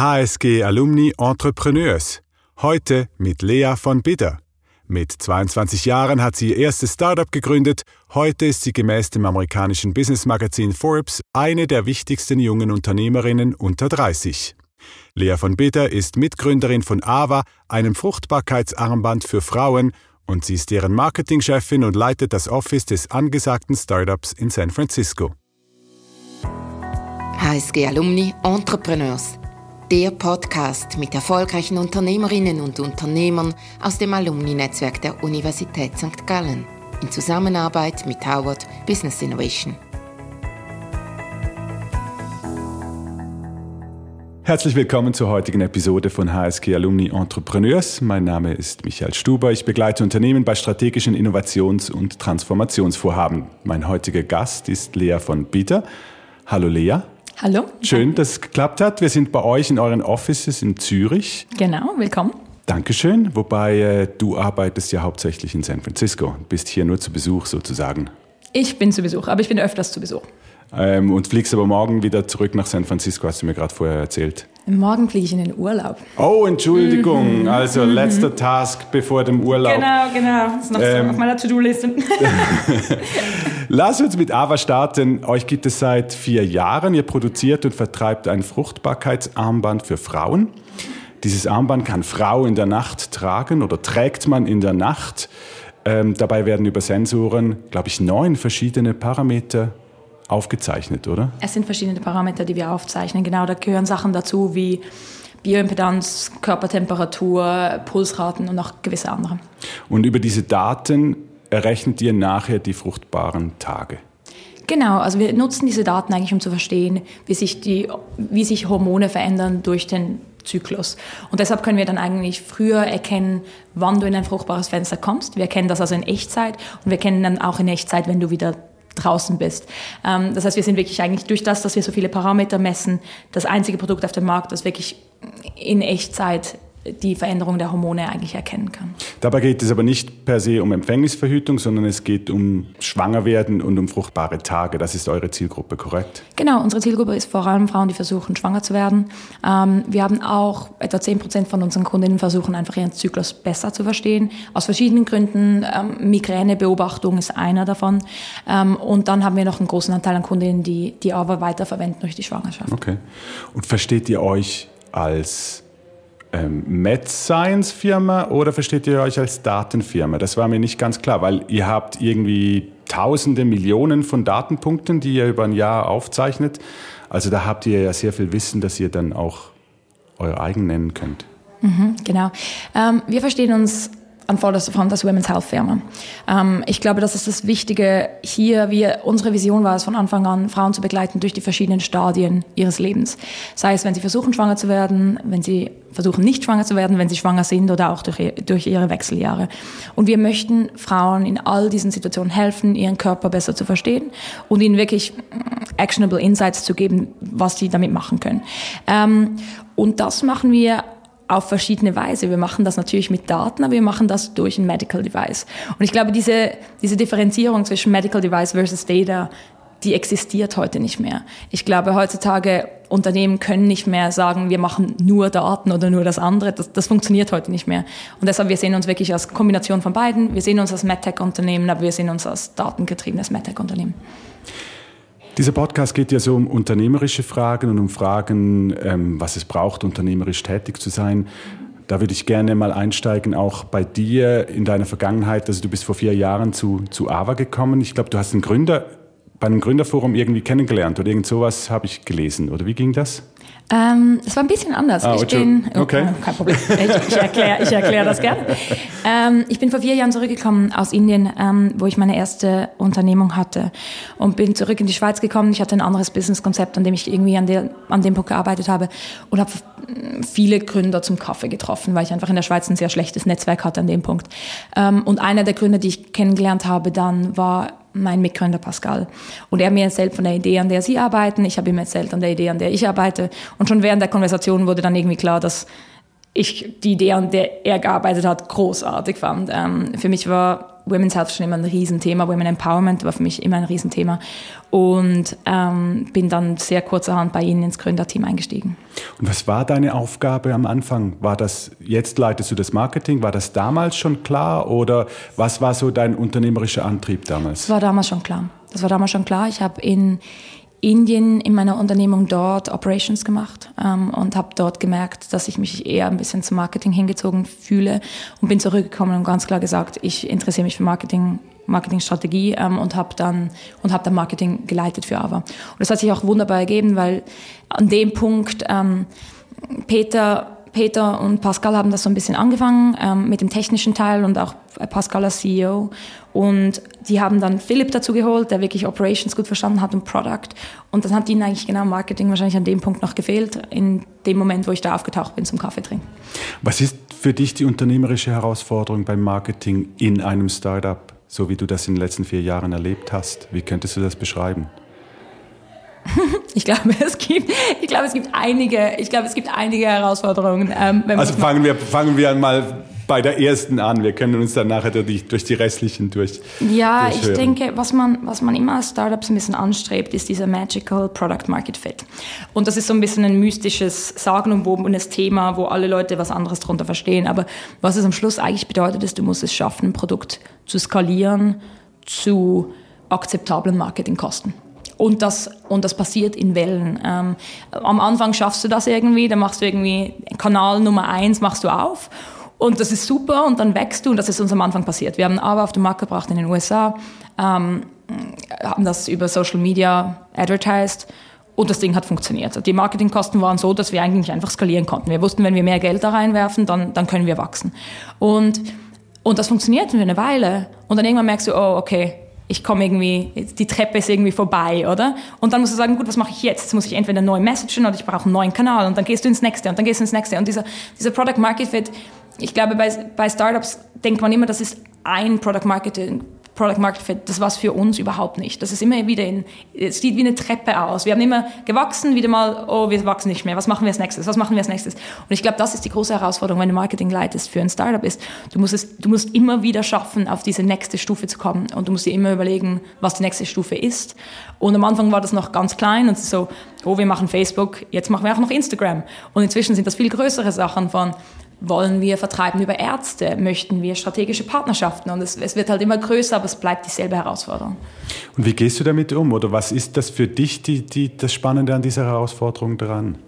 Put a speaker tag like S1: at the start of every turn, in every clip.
S1: HSG Alumni Entrepreneurs. Heute mit Lea von Bidder. Mit 22 Jahren hat sie ihr erstes Startup gegründet. Heute ist sie gemäß dem amerikanischen Businessmagazin Forbes eine der wichtigsten jungen Unternehmerinnen unter 30. Lea von Bidder ist Mitgründerin von AVA, einem Fruchtbarkeitsarmband für Frauen, und sie ist deren Marketingchefin und leitet das Office des angesagten Startups in San Francisco.
S2: HSG Alumni Entrepreneurs der Podcast mit erfolgreichen Unternehmerinnen und Unternehmern aus dem Alumni-Netzwerk der Universität St. Gallen in Zusammenarbeit mit Howard Business Innovation.
S1: Herzlich willkommen zur heutigen Episode von HSG Alumni Entrepreneurs. Mein Name ist Michael Stuber. Ich begleite Unternehmen bei strategischen Innovations- und Transformationsvorhaben. Mein heutiger Gast ist Lea von Bieter. Hallo Lea.
S3: Hallo.
S1: Schön, dass es geklappt hat. Wir sind bei euch in euren Offices in Zürich.
S3: Genau, willkommen.
S1: Dankeschön. Wobei äh, du arbeitest ja hauptsächlich in San Francisco, bist hier nur zu Besuch sozusagen.
S3: Ich bin zu Besuch, aber ich bin öfters zu Besuch.
S1: Ähm, und fliegst aber morgen wieder zurück nach San Francisco, hast du mir gerade vorher erzählt.
S3: Morgen fliege ich in den Urlaub.
S1: Oh, Entschuldigung. Mhm. Also mhm. letzter Task bevor dem Urlaub.
S3: Genau, genau. Das ist noch ähm, so auf meiner To-Do-Liste.
S1: Lass uns mit Ava starten. Euch gibt es seit vier Jahren. Ihr produziert und vertreibt ein Fruchtbarkeitsarmband für Frauen. Dieses Armband kann Frau in der Nacht tragen oder trägt man in der Nacht. Ähm, dabei werden über Sensoren, glaube ich, neun verschiedene Parameter aufgezeichnet, oder?
S3: Es sind verschiedene Parameter, die wir aufzeichnen. Genau, da gehören Sachen dazu wie Bioimpedanz, Körpertemperatur, Pulsraten und noch gewisse andere.
S1: Und über diese Daten errechnet ihr nachher die fruchtbaren Tage?
S3: Genau, also wir nutzen diese Daten eigentlich, um zu verstehen, wie sich, die, wie sich Hormone verändern durch den Zyklus. Und deshalb können wir dann eigentlich früher erkennen, wann du in ein fruchtbares Fenster kommst. Wir erkennen das also in Echtzeit und wir kennen dann auch in Echtzeit, wenn du wieder draußen bist. Ähm, das heißt, wir sind wirklich eigentlich durch das, dass wir so viele Parameter messen, das einzige Produkt auf dem Markt, das wirklich in Echtzeit die Veränderung der Hormone eigentlich erkennen kann.
S1: Dabei geht es aber nicht per se um Empfängnisverhütung, sondern es geht um Schwangerwerden und um fruchtbare Tage. Das ist eure Zielgruppe, korrekt?
S3: Genau, unsere Zielgruppe ist vor allem Frauen, die versuchen, schwanger zu werden. Ähm, wir haben auch etwa 10 Prozent von unseren Kundinnen versuchen, einfach ihren Zyklus besser zu verstehen. Aus verschiedenen Gründen. Ähm, Migränebeobachtung ist einer davon. Ähm, und dann haben wir noch einen großen Anteil an Kundinnen, die die aber weiterverwenden durch die Schwangerschaft.
S1: Okay. Und versteht ihr euch als ähm, Med Science Firma oder versteht ihr euch als Datenfirma? Das war mir nicht ganz klar, weil ihr habt irgendwie tausende Millionen von Datenpunkten, die ihr über ein Jahr aufzeichnet. Also da habt ihr ja sehr viel Wissen, dass ihr dann auch euer eigen nennen könnt.
S3: Mhm, genau. Ähm, wir verstehen uns an vorderster Front als Women's Health Firma. Ähm, ich glaube, das ist das Wichtige hier. Wir, unsere Vision war es von Anfang an, Frauen zu begleiten durch die verschiedenen Stadien ihres Lebens. Sei es, wenn sie versuchen, schwanger zu werden, wenn sie versuchen, nicht schwanger zu werden, wenn sie schwanger sind oder auch durch, durch ihre Wechseljahre. Und wir möchten Frauen in all diesen Situationen helfen, ihren Körper besser zu verstehen und ihnen wirklich actionable Insights zu geben, was sie damit machen können. Ähm, und das machen wir auf verschiedene Weise. Wir machen das natürlich mit Daten, aber wir machen das durch ein Medical Device. Und ich glaube, diese, diese Differenzierung zwischen Medical Device versus Data, die existiert heute nicht mehr. Ich glaube, heutzutage Unternehmen können nicht mehr sagen, wir machen nur Daten oder nur das andere. Das, das funktioniert heute nicht mehr. Und deshalb, wir sehen uns wirklich als Kombination von beiden. Wir sehen uns als MedTech-Unternehmen, aber wir sehen uns als datengetriebenes MedTech-Unternehmen.
S1: Dieser Podcast geht ja so um unternehmerische Fragen und um Fragen, ähm, was es braucht, unternehmerisch tätig zu sein. Da würde ich gerne mal einsteigen, auch bei dir in deiner Vergangenheit. Also du bist vor vier Jahren zu, zu AVA gekommen. Ich glaube, du hast einen Gründer bei einem Gründerforum irgendwie kennengelernt oder irgend sowas habe ich gelesen. Oder wie ging das?
S3: Ähm, es war ein bisschen anders.
S1: Ah,
S3: ich
S1: bin, oh, okay.
S3: Oh, kein Problem. Ich, ich erkläre ich erklär das gerne. Ähm, ich bin vor vier Jahren zurückgekommen aus Indien, ähm, wo ich meine erste Unternehmung hatte und bin zurück in die Schweiz gekommen. Ich hatte ein anderes Businesskonzept, an dem ich irgendwie an, der, an dem Punkt gearbeitet habe und habe viele Gründer zum Kaffee getroffen, weil ich einfach in der Schweiz ein sehr schlechtes Netzwerk hatte an dem Punkt. Ähm, und einer der Gründer, die ich kennengelernt habe, dann war mein Mitgründer Pascal. Und er mir erzählt von der Idee, an der Sie arbeiten. Ich habe ihm erzählt an der Idee, an der ich arbeite. Und schon während der Konversation wurde dann irgendwie klar, dass ich die Idee, an der er gearbeitet hat, großartig fand. Ähm, für mich war Women's Health schon immer ein Riesenthema. Women Empowerment war für mich immer ein Riesenthema. Und ähm, bin dann sehr kurzerhand bei Ihnen ins Gründerteam eingestiegen.
S1: Und was war deine Aufgabe am Anfang? War das, jetzt leitest du das Marketing, war das damals schon klar oder was war so dein unternehmerischer Antrieb damals?
S3: Das war damals schon klar. Das war damals schon klar. Ich habe in Indien in meiner Unternehmung dort Operations gemacht ähm, und habe dort gemerkt, dass ich mich eher ein bisschen zum Marketing hingezogen fühle und bin zurückgekommen und ganz klar gesagt, ich interessiere mich für Marketing, Marketingstrategie ähm, und habe dann und habe dann Marketing geleitet für Ava. Und das hat sich auch wunderbar ergeben, weil an dem Punkt ähm, Peter Peter und Pascal haben das so ein bisschen angefangen ähm, mit dem technischen Teil und auch Pascal als CEO. Und die haben dann Philipp dazu geholt, der wirklich Operations gut verstanden hat und Product. Und dann hat ihnen eigentlich genau Marketing wahrscheinlich an dem Punkt noch gefehlt, in dem Moment, wo ich da aufgetaucht bin zum Kaffee trinken.
S1: Was ist für dich die unternehmerische Herausforderung beim Marketing in einem Startup, so wie du das in den letzten vier Jahren erlebt hast? Wie könntest du das beschreiben?
S3: Ich glaube, es gibt, ich glaube, es gibt einige, ich glaube, es gibt einige Herausforderungen.
S1: Ähm, also fangen wir, fangen wir mal bei der ersten an. Wir können uns dann nachher durch, durch die restlichen durch.
S3: Ja, durchhören. ich denke, was man, was man immer als Startups ein bisschen anstrebt, ist dieser Magical Product Market Fit. Und das ist so ein bisschen ein mystisches, sagenumwobenes Thema, wo alle Leute was anderes darunter verstehen. Aber was es am Schluss eigentlich bedeutet, ist, du musst es schaffen, ein Produkt zu skalieren zu akzeptablen Marketingkosten. Und das, und das passiert in Wellen. Ähm, am Anfang schaffst du das irgendwie, dann machst du irgendwie Kanal Nummer eins machst du auf und das ist super und dann wächst du und das ist uns am Anfang passiert. Wir haben aber auf den Markt gebracht in den USA, ähm, haben das über Social Media advertised und das Ding hat funktioniert. Die Marketingkosten waren so, dass wir eigentlich einfach skalieren konnten. Wir wussten, wenn wir mehr Geld da reinwerfen, dann, dann können wir wachsen. Und, und das funktioniert für eine Weile. Und dann irgendwann merkst du, oh, okay, ich komme irgendwie, die Treppe ist irgendwie vorbei, oder? Und dann musst du sagen, gut, was mache ich jetzt? Jetzt muss ich entweder neu messagen oder ich brauche einen neuen Kanal und dann gehst du ins nächste und dann gehst du ins nächste. Und dieser, dieser Product Market Fit ich glaube, bei, bei Startups denkt man immer, das ist ein Product Marketing. Product Market Fit, das war es für uns überhaupt nicht. Das ist immer wieder in, es sieht wie eine Treppe aus. Wir haben immer gewachsen, wieder mal, oh, wir wachsen nicht mehr. Was machen wir als nächstes? Was machen wir als nächstes? Und ich glaube, das ist die große Herausforderung, wenn du Marketing leitest für ein Startup ist. Du musst es, du musst immer wieder schaffen, auf diese nächste Stufe zu kommen. Und du musst dir immer überlegen, was die nächste Stufe ist. Und am Anfang war das noch ganz klein und so, oh, wir machen Facebook, jetzt machen wir auch noch Instagram. Und inzwischen sind das viel größere Sachen von, wollen wir vertreiben über Ärzte? Möchten wir strategische Partnerschaften? Und es, es, wird halt immer größer, aber es bleibt dieselbe Herausforderung.
S1: Und wie gehst du damit um? Oder was ist das für dich die, die, das Spannende an dieser Herausforderung dran?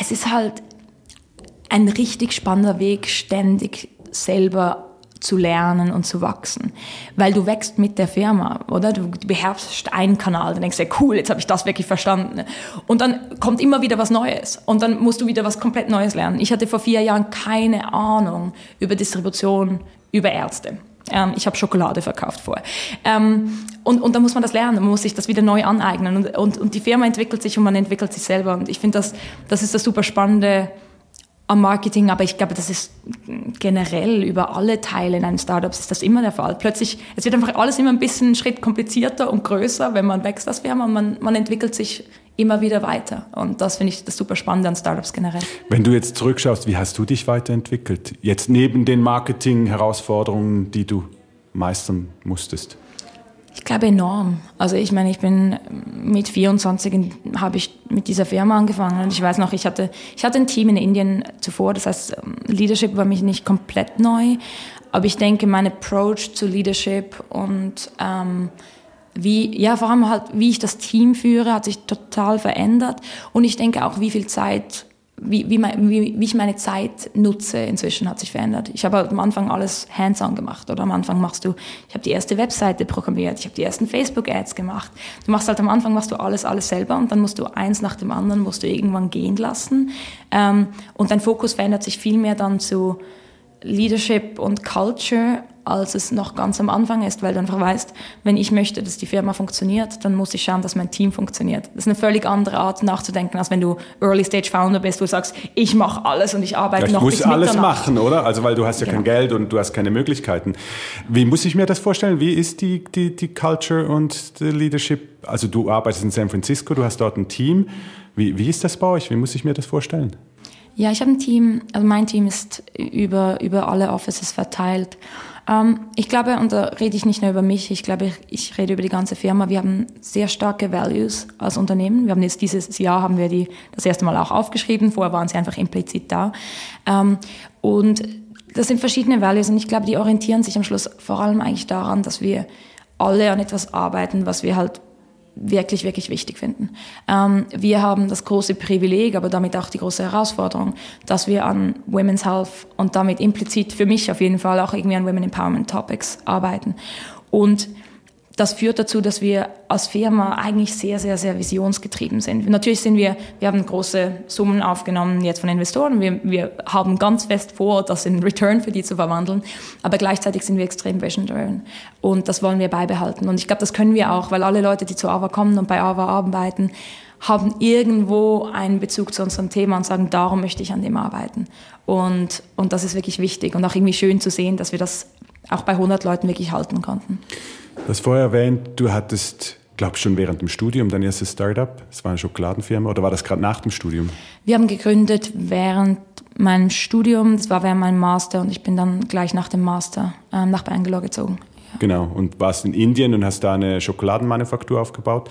S3: Es ist halt ein richtig spannender Weg, ständig selber zu lernen und zu wachsen. Weil du wächst mit der Firma, oder? Du beherrschst einen Kanal, dann denkst du, cool, jetzt habe ich das wirklich verstanden. Und dann kommt immer wieder was Neues. Und dann musst du wieder was komplett Neues lernen. Ich hatte vor vier Jahren keine Ahnung über Distribution, über Ärzte. Ähm, ich habe Schokolade verkauft vorher. Ähm, und, und dann muss man das lernen, man muss sich das wieder neu aneignen. Und, und, und die Firma entwickelt sich und man entwickelt sich selber. Und ich finde, das, das ist das super Spannende am Marketing, aber ich glaube, das ist generell über alle Teile in einem Startup ist das immer der Fall. Plötzlich, es wird einfach alles immer ein bisschen einen Schritt komplizierter und größer, wenn man wächst als Firma und man, man entwickelt sich immer wieder weiter. Und das finde ich das super Spannende an Startups generell.
S1: Wenn du jetzt zurückschaust, wie hast du dich weiterentwickelt? Jetzt neben den Marketing-Herausforderungen, die du meistern musstest?
S3: Ich glaube enorm. Also ich meine, ich bin mit 24 habe ich mit dieser Firma angefangen und ich weiß noch, ich hatte ich hatte ein Team in Indien zuvor, das heißt Leadership war mich nicht komplett neu, aber ich denke, mein Approach zu Leadership und ähm, wie ja vor allem halt wie ich das Team führe, hat sich total verändert und ich denke auch, wie viel Zeit wie, wie, wie, wie ich meine Zeit nutze, inzwischen hat sich verändert. Ich habe halt am Anfang alles hands-on gemacht. Oder am Anfang machst du, ich habe die erste Webseite programmiert, ich habe die ersten Facebook-Ads gemacht. Du machst halt am Anfang machst du alles, alles selber und dann musst du eins nach dem anderen musst du irgendwann gehen lassen. Ähm, und dein Fokus verändert sich viel mehr dann zu Leadership und Culture als es noch ganz am Anfang ist, weil du einfach weißt, wenn ich möchte, dass die Firma funktioniert, dann muss ich schauen, dass mein Team funktioniert. Das ist eine völlig andere Art nachzudenken, als wenn du Early Stage Founder bist, wo du sagst, ich mache alles und ich arbeite ja, ich noch
S1: muss bis alles machen, oder? Also weil du hast ja genau. kein Geld und du hast keine Möglichkeiten. Wie muss ich mir das vorstellen? Wie ist die, die, die Culture und die Leadership? Also du arbeitest in San Francisco, du hast dort ein Team. Wie, wie ist das bei euch? Wie muss ich mir das vorstellen?
S3: Ja, ich habe ein Team, also mein Team ist über, über alle Offices verteilt. Ähm, ich glaube, und da rede ich nicht nur über mich, ich glaube, ich, rede über die ganze Firma. Wir haben sehr starke Values als Unternehmen. Wir haben jetzt dieses Jahr haben wir die das erste Mal auch aufgeschrieben. Vorher waren sie einfach implizit da. Ähm, und das sind verschiedene Values und ich glaube, die orientieren sich am Schluss vor allem eigentlich daran, dass wir alle an etwas arbeiten, was wir halt wirklich, wirklich wichtig finden. Ähm, wir haben das große Privileg, aber damit auch die große Herausforderung, dass wir an Women's Health und damit implizit für mich auf jeden Fall auch irgendwie an Women Empowerment Topics arbeiten. Und das führt dazu, dass wir als Firma eigentlich sehr, sehr, sehr visionsgetrieben sind. Natürlich sind wir, wir haben große Summen aufgenommen jetzt von Investoren. Wir, wir haben ganz fest vor, das in Return für die zu verwandeln. Aber gleichzeitig sind wir extrem vision-driven. Und das wollen wir beibehalten. Und ich glaube, das können wir auch, weil alle Leute, die zu AVA kommen und bei AVA arbeiten, haben irgendwo einen Bezug zu unserem Thema und sagen, darum möchte ich an dem arbeiten. Und, und das ist wirklich wichtig und auch irgendwie schön zu sehen, dass wir das auch bei 100 Leuten wirklich halten konnten.
S1: Du hast vorher erwähnt, du hattest, glaube ich, schon während dem Studium dein erstes Startup. Es war eine Schokoladenfirma oder war das gerade nach dem Studium?
S3: Wir haben gegründet während meinem Studium, das war während meinem Master und ich bin dann gleich nach dem Master ähm, nach Bangalore gezogen.
S1: Ja. Genau, und warst in Indien und hast da eine Schokoladenmanufaktur aufgebaut.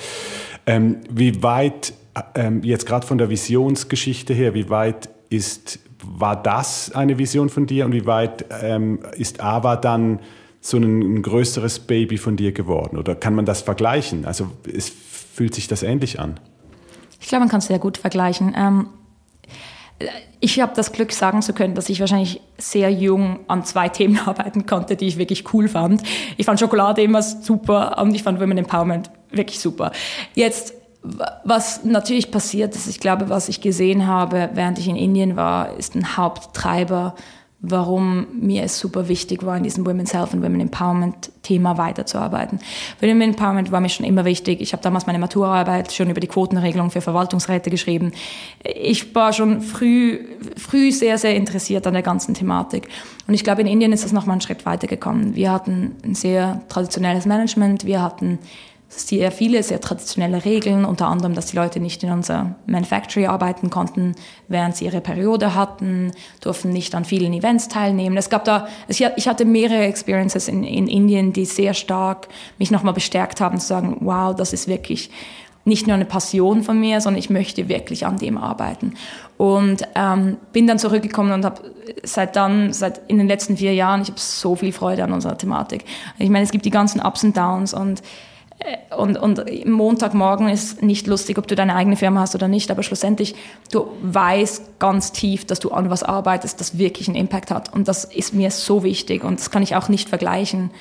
S1: Ähm, wie weit, ähm, jetzt gerade von der Visionsgeschichte her, wie weit ist, war das eine Vision von dir und wie weit ähm, ist AVA dann so ein, ein, größeres Baby von dir geworden? Oder kann man das vergleichen? Also es fühlt sich das ähnlich an?
S3: Ich glaube, man kann es sehr gut vergleichen. Ähm, ich habe das Glück, sagen zu können, dass ich wahrscheinlich sehr jung an zwei Themen arbeiten konnte, die ich wirklich cool fand. Ich fand Schokolade immer super und ich fand Women Empowerment wirklich super. Jetzt was natürlich passiert ist, ich glaube, was ich gesehen habe, während ich in Indien war, ist ein Haupttreiber warum mir es super wichtig war, in diesem Women's Health und Women Empowerment Thema weiterzuarbeiten. Women Empowerment war mir schon immer wichtig. Ich habe damals meine Maturarbeit schon über die Quotenregelung für Verwaltungsräte geschrieben. Ich war schon früh, früh sehr, sehr interessiert an der ganzen Thematik. Und ich glaube, in Indien ist das nochmal einen Schritt weitergekommen. Wir hatten ein sehr traditionelles Management. Wir hatten sehr viele, sehr traditionelle Regeln, unter anderem, dass die Leute nicht in unser Manufactory arbeiten konnten, während sie ihre Periode hatten, durften nicht an vielen Events teilnehmen. Es gab da, ich hatte mehrere Experiences in, in Indien, die sehr stark mich nochmal bestärkt haben, zu sagen, wow, das ist wirklich nicht nur eine Passion von mir, sondern ich möchte wirklich an dem arbeiten. Und ähm, bin dann zurückgekommen und habe seit dann, seit in den letzten vier Jahren, ich habe so viel Freude an unserer Thematik. Ich meine, es gibt die ganzen Ups und Downs und und, und Montagmorgen ist nicht lustig, ob du deine eigene Firma hast oder nicht, aber schlussendlich, du weißt ganz tief, dass du an was arbeitest, das wirklich einen Impact hat. Und das ist mir so wichtig und das kann ich auch nicht vergleichen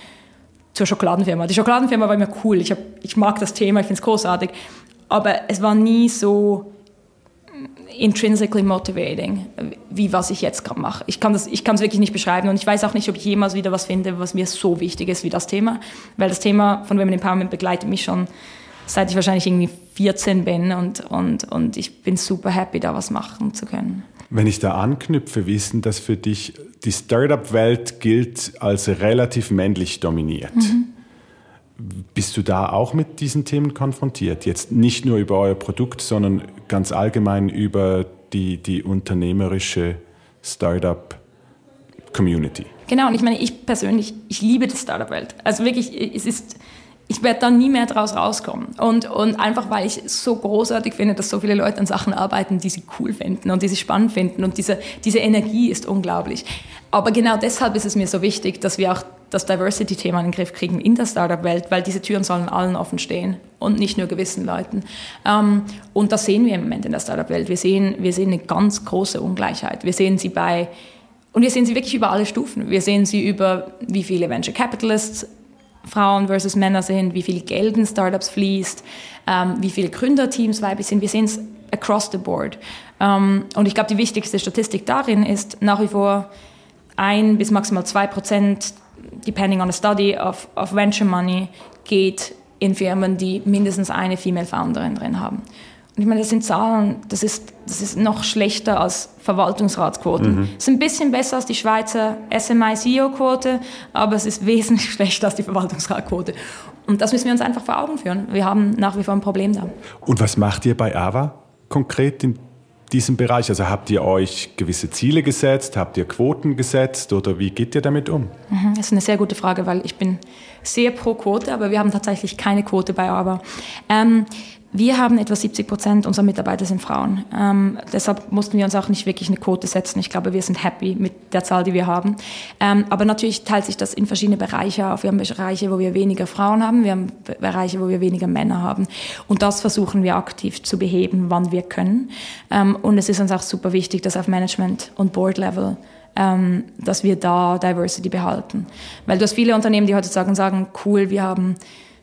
S3: zur Schokoladenfirma. Die Schokoladenfirma war immer cool, ich, hab, ich mag das Thema, ich finde es großartig, aber es war nie so intrinsically motivating, wie was ich jetzt gerade mache. Ich kann es wirklich nicht beschreiben und ich weiß auch nicht, ob ich jemals wieder was finde, was mir so wichtig ist wie das Thema, weil das Thema von Women Empowerment begleitet mich schon seit ich wahrscheinlich irgendwie 14 bin und, und, und ich bin super happy, da was machen zu können.
S1: Wenn ich da anknüpfe, wissen, dass für dich die Startup-Welt gilt als relativ männlich dominiert. Mhm. Bist du da auch mit diesen Themen konfrontiert? Jetzt nicht nur über euer Produkt, sondern ganz allgemein über die, die unternehmerische Startup-Community.
S3: Genau, und ich meine, ich persönlich, ich liebe die Startup-Welt. Also wirklich, es ist, ich werde da nie mehr draus rauskommen. Und, und einfach, weil ich es so großartig finde, dass so viele Leute an Sachen arbeiten, die sie cool finden und die sie spannend finden. Und diese, diese Energie ist unglaublich. Aber genau deshalb ist es mir so wichtig, dass wir auch das Diversity-Thema in den Griff kriegen in der Startup-Welt, weil diese Türen sollen allen offen stehen und nicht nur gewissen Leuten. Ähm, und das sehen wir im Moment in der Startup-Welt. Wir sehen, wir sehen eine ganz große Ungleichheit. Wir sehen sie bei, und wir sehen sie wirklich über alle Stufen. Wir sehen sie über, wie viele Venture Capitalists Frauen versus Männer sind, wie viel Geld in Startups fließt, ähm, wie viele Gründerteams weiblich sind. Wir sehen es across the board. Ähm, und ich glaube, die wichtigste Statistik darin ist nach wie vor ein bis maximal zwei Prozent depending on the study, of, of venture money geht in Firmen, die mindestens eine Female Founderin drin haben. Ich meine, das sind Zahlen, das ist, das ist noch schlechter als Verwaltungsratsquoten. Mhm. Es ist ein bisschen besser als die Schweizer SMI-CEO-Quote, aber es ist wesentlich schlechter als die Verwaltungsratquote. Und das müssen wir uns einfach vor Augen führen. Wir haben nach wie vor ein Problem da.
S1: Und was macht ihr bei AVA konkret in diesem Bereich? Also habt ihr euch gewisse Ziele gesetzt? Habt ihr Quoten gesetzt? Oder wie geht ihr damit um?
S3: Mhm, das ist eine sehr gute Frage, weil ich bin sehr pro Quote, aber wir haben tatsächlich keine Quote bei Aber. Ähm, wir haben etwa 70 Prozent unserer Mitarbeiter sind Frauen. Ähm, deshalb mussten wir uns auch nicht wirklich eine Quote setzen. Ich glaube, wir sind happy mit der Zahl, die wir haben. Ähm, aber natürlich teilt sich das in verschiedene Bereiche auf. Wir haben Bereiche, wo wir weniger Frauen haben. Wir haben Bereiche, wo wir weniger Männer haben. Und das versuchen wir aktiv zu beheben, wann wir können. Ähm, und es ist uns auch super wichtig, dass auf Management- und Board-Level ähm, dass wir da Diversity behalten. Weil du hast viele Unternehmen, die heutzutage sagen, cool, wir haben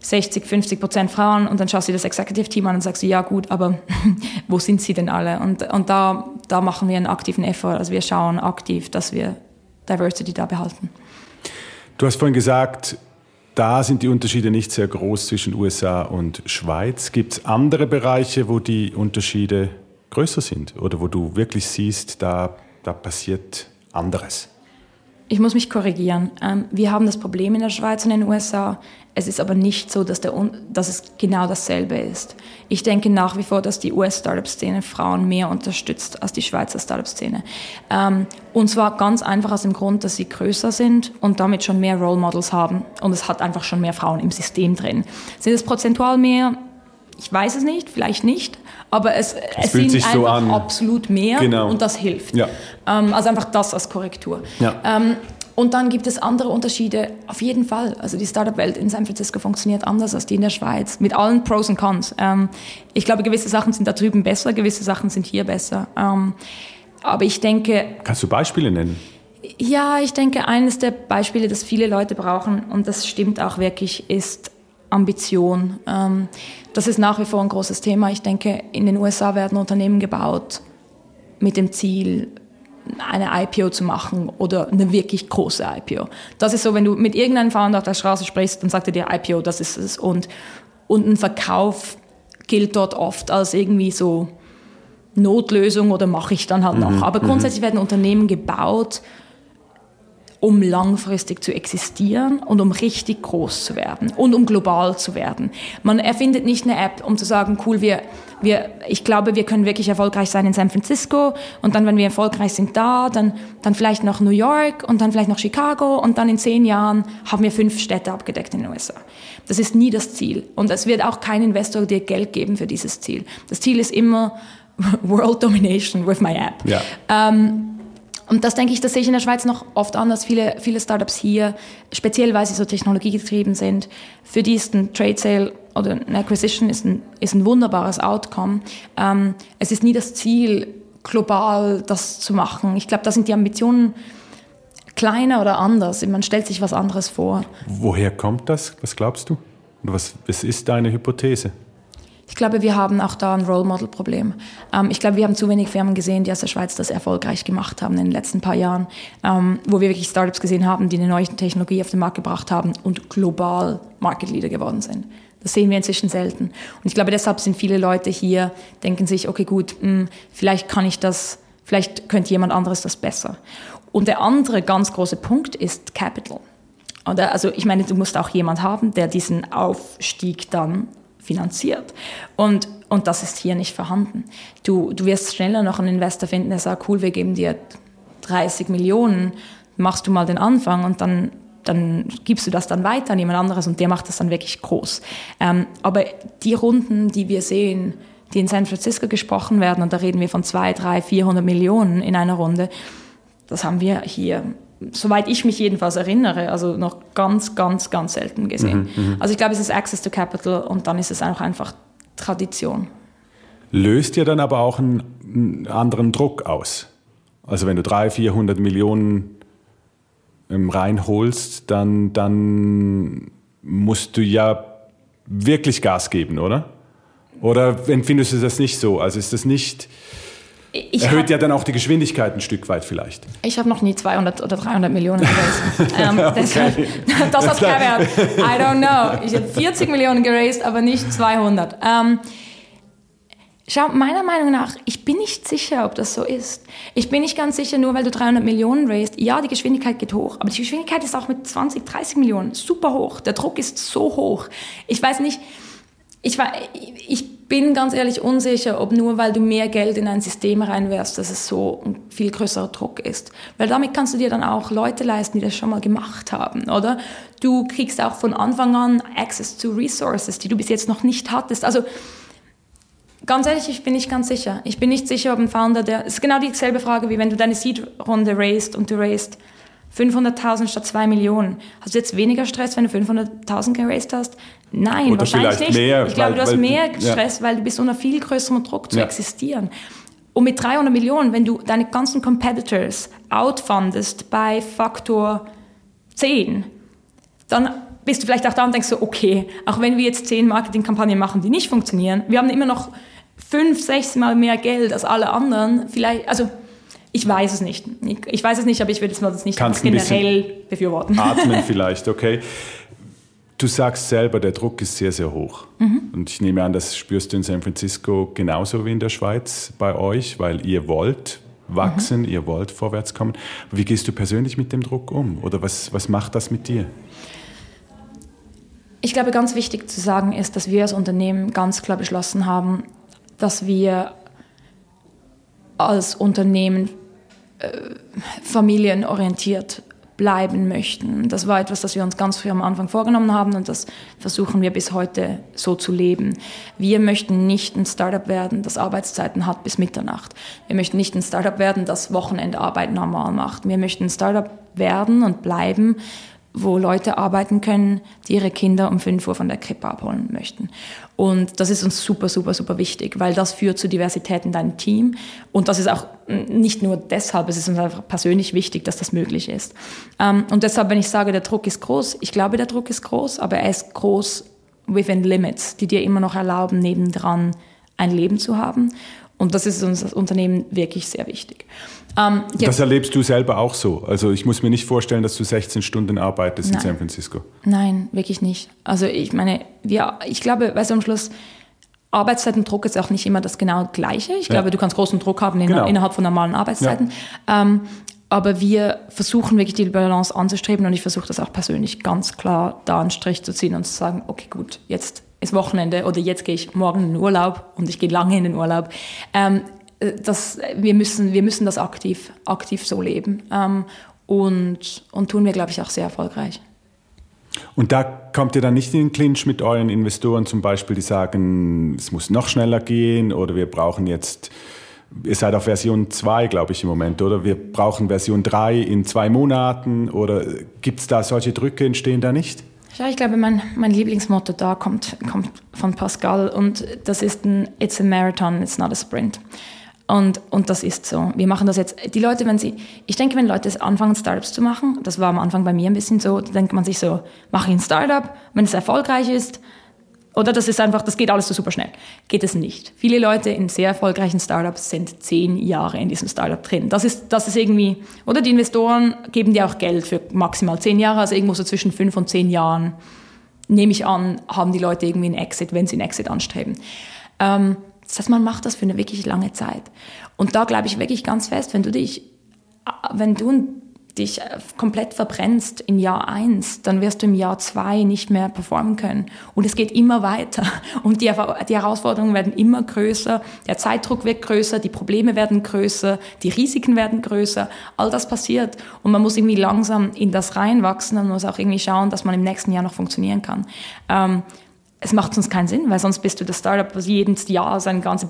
S3: 60, 50 Prozent Frauen und dann schaust du das Executive Team an und sagst, ja gut, aber wo sind sie denn alle? Und, und da, da machen wir einen aktiven Effort. Also wir schauen aktiv, dass wir Diversity da behalten.
S1: Du hast vorhin gesagt, da sind die Unterschiede nicht sehr groß zwischen USA und Schweiz. Gibt es andere Bereiche, wo die Unterschiede größer sind oder wo du wirklich siehst, da, da passiert anderes?
S3: Ich muss mich korrigieren. Ähm, wir haben das Problem in der Schweiz und in den USA. Es ist aber nicht so, dass, der, dass es genau dasselbe ist. Ich denke nach wie vor, dass die US-Startup-Szene Frauen mehr unterstützt als die Schweizer Startup-Szene. Ähm, und zwar ganz einfach aus dem Grund, dass sie größer sind und damit schon mehr Role Models haben. Und es hat einfach schon mehr Frauen im System drin. Sind es prozentual mehr? Ich weiß es nicht, vielleicht nicht, aber es, es, sind einfach so absolut mehr genau. und das hilft. Ja. Ähm, also einfach das als Korrektur. Ja. Ähm, und dann gibt es andere Unterschiede, auf jeden Fall. Also die Startup-Welt in San Francisco funktioniert anders als die in der Schweiz, mit allen Pros und Cons. Ähm, ich glaube, gewisse Sachen sind da drüben besser, gewisse Sachen sind hier besser. Ähm, aber ich denke...
S1: Kannst du Beispiele nennen?
S3: Ja, ich denke, eines der Beispiele, das viele Leute brauchen, und das stimmt auch wirklich, ist Ambition. Ähm, das ist nach wie vor ein großes Thema. Ich denke, in den USA werden Unternehmen gebaut mit dem Ziel, eine IPO zu machen oder eine wirklich große IPO. Das ist so, wenn du mit irgendeinem Founder auf der Straße sprichst, dann sagt er dir IPO, das ist es. Und, und ein Verkauf gilt dort oft als irgendwie so Notlösung oder mache ich dann halt noch. Mhm, Aber mhm. grundsätzlich werden Unternehmen gebaut, um langfristig zu existieren und um richtig groß zu werden und um global zu werden. Man erfindet nicht eine App, um zu sagen, cool, wir, wir, ich glaube, wir können wirklich erfolgreich sein in San Francisco und dann, wenn wir erfolgreich sind da, dann, dann vielleicht noch New York und dann vielleicht noch Chicago und dann in zehn Jahren haben wir fünf Städte abgedeckt in den USA. Das ist nie das Ziel und es wird auch kein Investor dir Geld geben für dieses Ziel. Das Ziel ist immer World Domination with my app. Ja. Ähm, und das denke ich, das sehe ich in der Schweiz noch oft anders. Viele, viele Startups hier, speziell weil sie so technologiegetrieben sind, für die ist ein Trade Sale oder eine Acquisition ist ein, ist ein wunderbares Outcome. Ähm, es ist nie das Ziel, global das zu machen. Ich glaube, da sind die Ambitionen kleiner oder anders. Man stellt sich was anderes vor.
S1: Woher kommt das? Was glaubst du? Was, was ist deine Hypothese?
S3: Ich glaube, wir haben auch da ein Role Model Problem. Ähm, ich glaube, wir haben zu wenig Firmen gesehen, die aus der Schweiz das erfolgreich gemacht haben in den letzten paar Jahren, ähm, wo wir wirklich Startups gesehen haben, die eine neue Technologie auf den Markt gebracht haben und global Market Leader geworden sind. Das sehen wir inzwischen selten. Und ich glaube, deshalb sind viele Leute hier, denken sich, okay, gut, mh, hm, vielleicht kann ich das, vielleicht könnte jemand anderes das besser. Und der andere ganz große Punkt ist Capital. Oder, also ich meine, du musst auch jemand haben, der diesen Aufstieg dann finanziert. Und, und das ist hier nicht vorhanden. Du, du wirst schneller noch einen Investor finden, der sagt, cool, wir geben dir 30 Millionen, machst du mal den Anfang und dann, dann gibst du das dann weiter an jemand anderes und der macht das dann wirklich groß. Ähm, aber die Runden, die wir sehen, die in San Francisco gesprochen werden, und da reden wir von 2, 3, 400 Millionen in einer Runde, das haben wir hier soweit ich mich jedenfalls erinnere, also noch ganz, ganz, ganz selten gesehen. Mhm, mhm, also ich glaube, es ist Access to Capital und dann ist es auch einfach Tradition.
S1: Löst ihr dann aber auch einen, einen anderen Druck aus? Also wenn du 300, 400 Millionen ähm, reinholst, dann, dann musst du ja wirklich Gas geben, oder? Oder empfindest du das nicht so? Also ist das nicht ich Erhöht hab, ja dann auch die Geschwindigkeit ein Stück weit vielleicht.
S3: Ich habe noch nie 200 oder 300 Millionen geraced. ähm, das, okay. das hat keinen Wert. I don't know. Ich habe 40 Millionen geraced, aber nicht 200. Ähm, schau, meiner Meinung nach, ich bin nicht sicher, ob das so ist. Ich bin nicht ganz sicher, nur weil du 300 Millionen raised. Ja, die Geschwindigkeit geht hoch, aber die Geschwindigkeit ist auch mit 20, 30 Millionen super hoch. Der Druck ist so hoch. Ich weiß nicht Ich, war, ich bin ganz ehrlich unsicher, ob nur weil du mehr Geld in ein System reinwirfst, dass es so ein viel größerer Druck ist. Weil damit kannst du dir dann auch Leute leisten, die das schon mal gemacht haben, oder? Du kriegst auch von Anfang an Access to Resources, die du bis jetzt noch nicht hattest. Also ganz ehrlich, ich bin nicht ganz sicher. Ich bin nicht sicher, ob ein Founder, der... Es ist genau dieselbe Frage, wie wenn du deine Seed-Runde raised und du raised 500.000 statt 2 Millionen. Hast du jetzt weniger Stress, wenn du 500.000 geraced hast? Nein,
S1: Oder
S3: wahrscheinlich nicht.
S1: Mehr,
S3: ich glaube, du hast mehr Stress, ja. weil du bist unter viel größerem Druck zu
S1: ja.
S3: existieren. Und mit 300 Millionen, wenn du deine ganzen Competitors outfundest bei Faktor 10, dann bist du vielleicht auch da und denkst so, okay, auch wenn wir jetzt 10 Marketingkampagnen machen, die nicht funktionieren, wir haben immer noch fünf, sechs Mal mehr Geld als alle anderen. Vielleicht, also ich weiß es nicht. Ich weiß es nicht, aber ich würde es mal nicht
S1: Kannst
S3: generell befürworten.
S1: Atmen vielleicht, okay. Du sagst selber, der Druck ist sehr, sehr hoch. Mhm. Und ich nehme an, das spürst du in San Francisco genauso wie in der Schweiz bei euch, weil ihr wollt wachsen, mhm. ihr wollt vorwärts kommen. Wie gehst du persönlich mit dem Druck um? Oder was, was macht das mit dir?
S3: Ich glaube, ganz wichtig zu sagen ist, dass wir als Unternehmen ganz klar beschlossen haben, dass wir als Unternehmen familienorientiert bleiben möchten. Das war etwas, das wir uns ganz früh am Anfang vorgenommen haben und das versuchen wir bis heute so zu leben. Wir möchten nicht ein Startup werden, das Arbeitszeiten hat bis Mitternacht. Wir möchten nicht ein Startup werden, das Wochenendarbeit normal macht. Wir möchten ein Startup werden und bleiben, wo Leute arbeiten können, die ihre Kinder um 5 Uhr von der Krippe abholen möchten. Und das ist uns super, super, super wichtig, weil das führt zu Diversität in deinem Team. Und das ist auch nicht nur deshalb, es ist uns einfach persönlich wichtig, dass das möglich ist. Ähm, und deshalb, wenn ich sage, der Druck ist groß, ich glaube, der Druck ist groß, aber er ist groß within limits, die dir immer noch erlauben, nebendran ein Leben zu haben. Und das ist uns als Unternehmen wirklich sehr wichtig.
S1: Ähm, das erlebst du selber auch so. Also ich muss mir nicht vorstellen, dass du 16 Stunden arbeitest
S3: Nein.
S1: in San Francisco.
S3: Nein, wirklich nicht. Also ich meine, wir, ich glaube, weißt du, am Schluss, Arbeitszeitendruck ist auch nicht immer das genau gleiche. Ich ja. glaube, du kannst großen Druck haben in, genau. innerhalb von normalen Arbeitszeiten. Ja. Ähm, aber wir versuchen wirklich die Balance anzustreben und ich versuche das auch persönlich ganz klar da einen Strich zu ziehen und zu sagen, okay, gut, jetzt ist Wochenende oder jetzt gehe ich morgen in den Urlaub und ich gehe lange in den Urlaub. Ähm, äh, das, wir, müssen, wir müssen das aktiv, aktiv so leben. Ähm, und, und tun wir, glaube ich, auch sehr erfolgreich.
S1: Und da kommt ihr dann nicht in den Clinch mit euren Investoren zum Beispiel, die sagen, es muss noch schneller gehen oder wir brauchen jetzt, ihr seid auf Version 2, glaube ich, im Moment, oder wir brauchen Version 3 in zwei Monaten oder gibt es da solche Drücke, entstehen da nicht?
S3: Ja, ich glaube, mein, mein Lieblingsmotto da kommt, kommt von Pascal und das ist ein It's a Marathon, it's not a Sprint. Und, und das ist so. Wir machen das jetzt. Die Leute, wenn sie, ich denke, wenn Leute anfangen, Startups zu machen, das war am Anfang bei mir ein bisschen so, da denkt man sich so, mache ich ein Startup, wenn es erfolgreich ist, oder das ist einfach, das geht alles so super schnell. Geht es nicht. Viele Leute in sehr erfolgreichen Startups sind zehn Jahre in diesem Startup drin. Das ist, das ist irgendwie, oder die Investoren geben dir auch Geld für maximal zehn Jahre, also irgendwo so zwischen fünf und zehn Jahren, nehme ich an, haben die Leute irgendwie einen Exit, wenn sie einen Exit anstreben. Ähm, das heißt, man macht das für eine wirklich lange Zeit. Und da glaube ich wirklich ganz fest, wenn du dich, wenn du dich komplett verbrennst in Jahr eins, dann wirst du im Jahr zwei nicht mehr performen können. Und es geht immer weiter. Und die, die Herausforderungen werden immer größer, der Zeitdruck wird größer, die Probleme werden größer, die Risiken werden größer. All das passiert. Und man muss irgendwie langsam in das reinwachsen und muss auch irgendwie schauen, dass man im nächsten Jahr noch funktionieren kann. Ähm, es macht sonst keinen Sinn, weil sonst bist du das Startup, was jedes Jahr sein, ganze,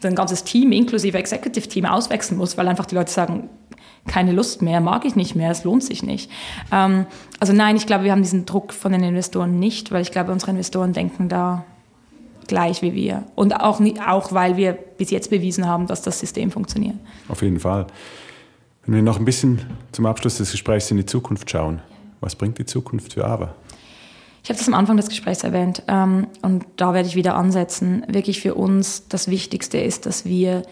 S3: sein ganzes Team inklusive Executive Team auswechseln muss, weil einfach die Leute sagen, keine Lust mehr, mag ich nicht mehr, es lohnt sich nicht. Ähm, also nein, ich glaube, wir haben diesen Druck von den Investoren nicht, weil ich glaube, unsere Investoren denken da gleich wie wir. Und auch, auch weil wir bis jetzt bewiesen haben, dass das System funktioniert.
S1: Auf jeden Fall. Wenn wir noch ein bisschen zum Abschluss des Gesprächs in die Zukunft schauen, was bringt die Zukunft für AVA?
S3: Ich habe das am Anfang des Gesprächs erwähnt ähm, und da werde ich wieder ansetzen. Wirklich für uns das Wichtigste ist, dass wir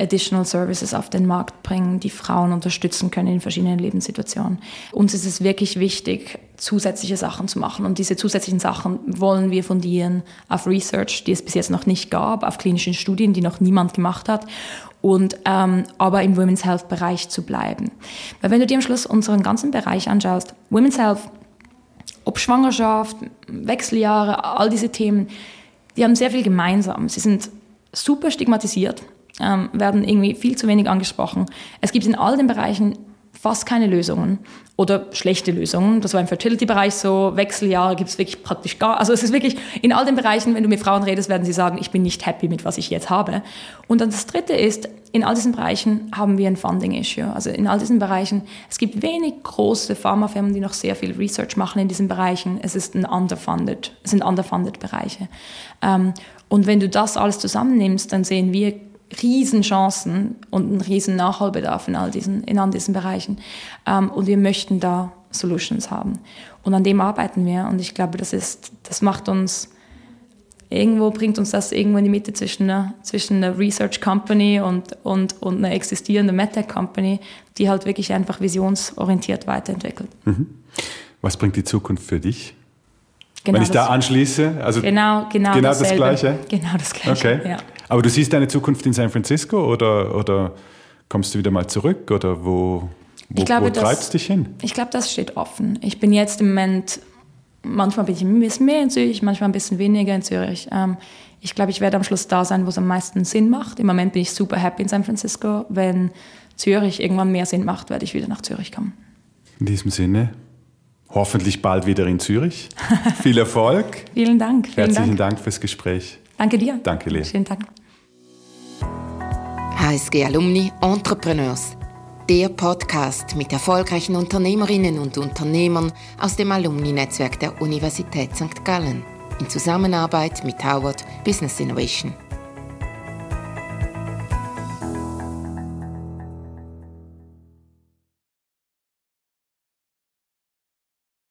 S3: Additional Services auf den Markt bringen, die Frauen unterstützen können in verschiedenen Lebenssituationen. Uns ist es wirklich wichtig, zusätzliche Sachen zu machen. Und diese zusätzlichen Sachen wollen wir fundieren auf Research, die es bis jetzt noch nicht gab, auf klinischen Studien, die noch niemand gemacht hat. Und ähm, aber im Women's Health Bereich zu bleiben. Weil wenn du dir am Schluss unseren ganzen Bereich anschaust, Women's Health, ob Schwangerschaft, Wechseljahre, all diese Themen, die haben sehr viel gemeinsam. Sie sind super stigmatisiert, ähm, werden irgendwie viel zu wenig angesprochen. Es gibt in all den Bereichen fast keine Lösungen oder schlechte Lösungen. Das war im Fertility-Bereich so, Wechseljahre gibt es wirklich praktisch gar. Also es ist wirklich in all den Bereichen, wenn du mit Frauen redest, werden sie sagen, ich bin nicht happy mit was ich jetzt habe. Und dann das Dritte ist, in all diesen Bereichen haben wir ein Funding-Issue. Also in all diesen Bereichen, es gibt wenig große Pharmafirmen, die noch sehr viel Research machen in diesen Bereichen. Es ist ein underfunded, es sind underfunded Bereiche. Ähm, und wenn du das alles zusammennimmst, dann sehen wir Riesenchancen und einen riesen Nachholbedarf in all diesen, in all diesen Bereichen. Ähm, und wir möchten da Solutions haben. Und an dem arbeiten wir. Und ich glaube, das ist, das macht uns, irgendwo bringt uns das irgendwo in die Mitte zwischen einer, zwischen einer Research Company und, und, und einer existierenden MedTech Company, die halt wirklich einfach visionsorientiert weiterentwickelt. Mhm.
S1: Was bringt die Zukunft für dich? Genau Wenn ich da anschließe, also
S3: genau, genau,
S1: genau das Gleiche?
S3: Genau das Gleiche,
S1: okay. ja. Aber du siehst deine Zukunft in San Francisco oder, oder kommst du wieder mal zurück oder wo, wo, glaube, wo treibst du dich hin?
S3: Ich glaube, das steht offen. Ich bin jetzt im Moment, manchmal bin ich ein bisschen mehr in Zürich, manchmal ein bisschen weniger in Zürich. Ähm, ich glaube, ich werde am Schluss da sein, wo es am meisten Sinn macht. Im Moment bin ich super happy in San Francisco. Wenn Zürich irgendwann mehr Sinn macht, werde ich wieder nach Zürich kommen.
S1: In diesem Sinne, hoffentlich bald wieder in Zürich. Viel Erfolg.
S3: Vielen Dank.
S1: Vielen Herzlichen Dank. Dank fürs Gespräch.
S3: Danke dir.
S1: Danke, Lea.
S3: Schönen Tag.
S2: HSG Alumni Entrepreneurs. Der Podcast mit erfolgreichen Unternehmerinnen und Unternehmern aus dem Alumni-Netzwerk der Universität St. Gallen in Zusammenarbeit mit Howard Business Innovation.